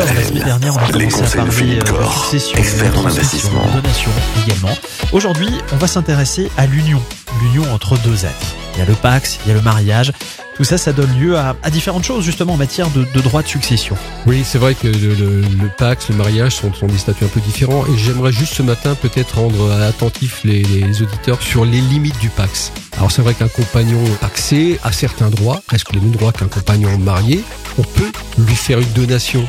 La semaine dernière, on a Les commencé à conseils de parler Philippe Corr, succession, expert en de investissement. de donation également. Aujourd'hui, on va s'intéresser à l'union, l'union entre deux êtres. Il y a le Pax, il y a le mariage. Tout ça, ça donne lieu à, à différentes choses justement en matière de, de droit de succession. Oui, c'est vrai que le, le, le Pax, le mariage sont, sont des statuts un peu différents et j'aimerais juste ce matin peut-être rendre attentifs les, les auditeurs sur les limites du Pax. Alors c'est vrai qu'un compagnon paxé a certains droits, presque les mêmes droits qu'un compagnon marié. On peut lui faire une donation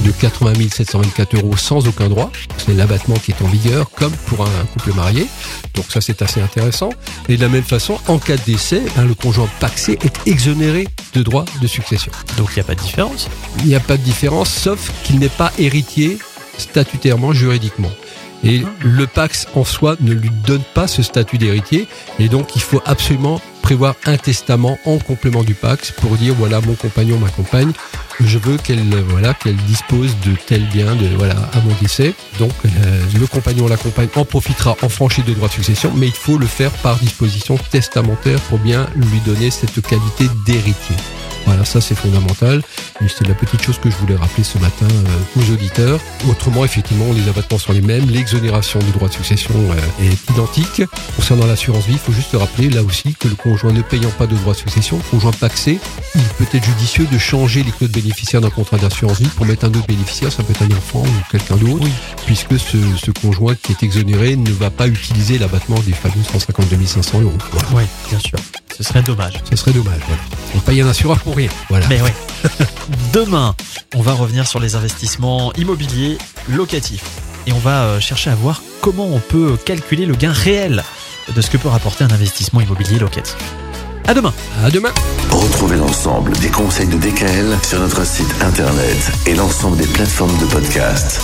de 80 724 euros sans aucun droit. C'est l'abattement qui est en vigueur, comme pour un couple marié. Donc ça, c'est assez intéressant. Et de la même façon, en cas de décès, ben, le conjoint paxé est exonéré de droits de succession. Donc il n'y a pas de différence? Il n'y a pas de différence, sauf qu'il n'est pas héritier statutairement, juridiquement. Et le Pax en soi ne lui donne pas ce statut d'héritier, et donc il faut absolument prévoir un testament en complément du Pax pour dire voilà mon compagnon, ma compagne, je veux qu'elle voilà qu'elle dispose de tel bien voilà à mon décès. Donc euh, le compagnon, la compagne en profitera en franchise de droit de succession, mais il faut le faire par disposition testamentaire pour bien lui donner cette qualité d'héritier. Voilà, ça c'est fondamental. C'est la petite chose que je voulais rappeler ce matin euh, aux auditeurs. Autrement, effectivement, les abattements sont les mêmes. L'exonération du droit de succession euh, est identique. Concernant l'assurance vie, il faut juste rappeler là aussi que le conjoint ne payant pas de droit de succession, le conjoint paxé, il peut être judicieux de changer les clauses bénéficiaires d'un contrat d'assurance vie pour mettre un autre bénéficiaire, ça peut être un enfant ou quelqu'un d'autre, Oui. puisque ce, ce conjoint qui est exonéré ne va pas utiliser l'abattement des fameux 152 500 euros. Voilà. Oui, bien sûr. Ce serait dommage. Ce serait dommage. Voilà. On paye un assureur pour rien. Voilà. Mais oui. Demain, on va revenir sur les investissements immobiliers locatifs. Et on va euh, chercher à voir comment on peut calculer le gain réel de ce que peut rapporter un investissement immobilier locatif. À demain À demain. Retrouvez l'ensemble des conseils de DKL sur notre site internet et l'ensemble des plateformes de podcast.